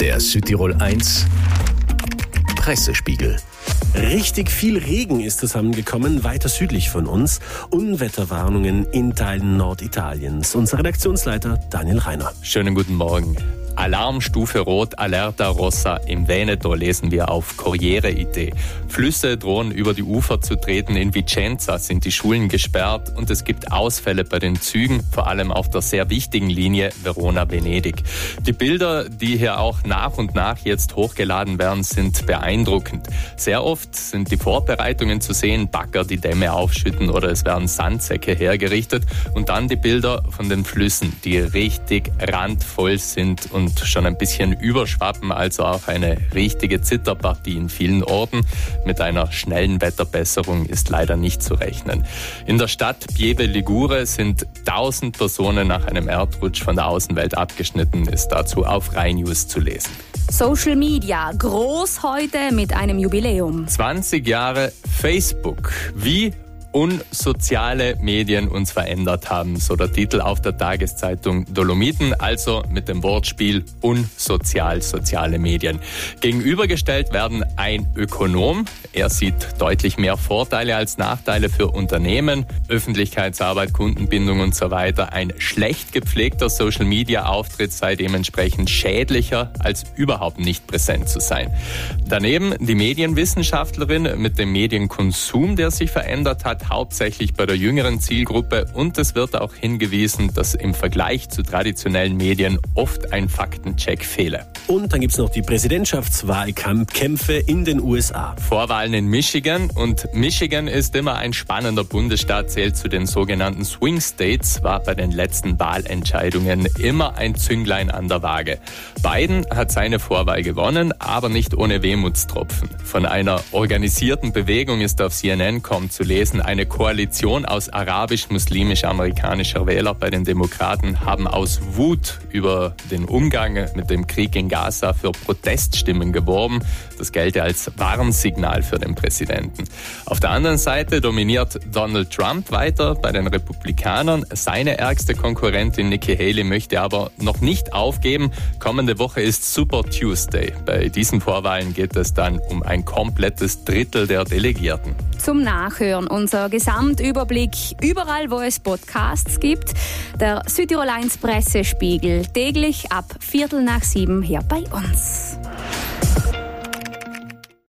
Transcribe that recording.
Der Südtirol 1 Pressespiegel. Richtig viel Regen ist zusammengekommen, weiter südlich von uns. Unwetterwarnungen in Teilen Norditaliens. Unser Redaktionsleiter Daniel Reiner. Schönen guten Morgen. Alarmstufe Rot, Alerta Rossa im Veneto lesen wir auf Corriere-Idee. Flüsse drohen über die Ufer zu treten. In Vicenza sind die Schulen gesperrt und es gibt Ausfälle bei den Zügen, vor allem auf der sehr wichtigen Linie Verona-Venedig. Die Bilder, die hier auch nach und nach jetzt hochgeladen werden, sind beeindruckend. Sehr oft sind die Vorbereitungen zu sehen, Bagger die Dämme aufschütten oder es werden Sandsäcke hergerichtet und dann die Bilder von den Flüssen, die richtig randvoll sind und und schon ein bisschen überschwappen, also auch eine richtige Zitterpartie in vielen Orten. Mit einer schnellen Wetterbesserung ist leider nicht zu rechnen. In der Stadt Pieve Ligure sind 1000 Personen nach einem Erdrutsch von der Außenwelt abgeschnitten, ist dazu auf Rhein News zu lesen. Social Media, groß heute mit einem Jubiläum. 20 Jahre Facebook. Wie unsoziale Medien uns verändert haben, so der Titel auf der Tageszeitung Dolomiten, also mit dem Wortspiel unsozial soziale Medien. Gegenübergestellt werden ein Ökonom, er sieht deutlich mehr Vorteile als Nachteile für Unternehmen, Öffentlichkeitsarbeit, Kundenbindung und so weiter. Ein schlecht gepflegter Social Media Auftritt sei dementsprechend schädlicher als überhaupt nicht präsent zu sein. Daneben die Medienwissenschaftlerin mit dem Medienkonsum, der sich verändert hat, hauptsächlich bei der jüngeren Zielgruppe und es wird auch hingewiesen, dass im Vergleich zu traditionellen Medien oft ein Faktencheck fehle. Und dann gibt es noch die Präsidentschaftswahlkämpfe in den USA. Vorwahlen in Michigan und Michigan ist immer ein spannender Bundesstaat, zählt zu den sogenannten Swing States, war bei den letzten Wahlentscheidungen immer ein Zünglein an der Waage. Biden hat seine Vorwahl gewonnen, aber nicht ohne Wehmutstropfen. Von einer organisierten Bewegung ist auf CNN kaum zu lesen, eine Koalition aus arabisch-muslimisch-amerikanischer Wähler bei den Demokraten haben aus Wut über den Umgang mit dem Krieg in Gaza für Proteststimmen geworben. Das gelte als Warnsignal für den Präsidenten. Auf der anderen Seite dominiert Donald Trump weiter bei den Republikanern. Seine ärgste Konkurrentin Nikki Haley möchte aber noch nicht aufgeben. Kommende Woche ist Super Tuesday. Bei diesen Vorwahlen geht es dann um ein komplettes Drittel der Delegierten. Zum Nachhören unser Gesamtüberblick überall, wo es Podcasts gibt. Der Südtirol 1 Pressespiegel täglich ab Viertel nach sieben hier bei uns.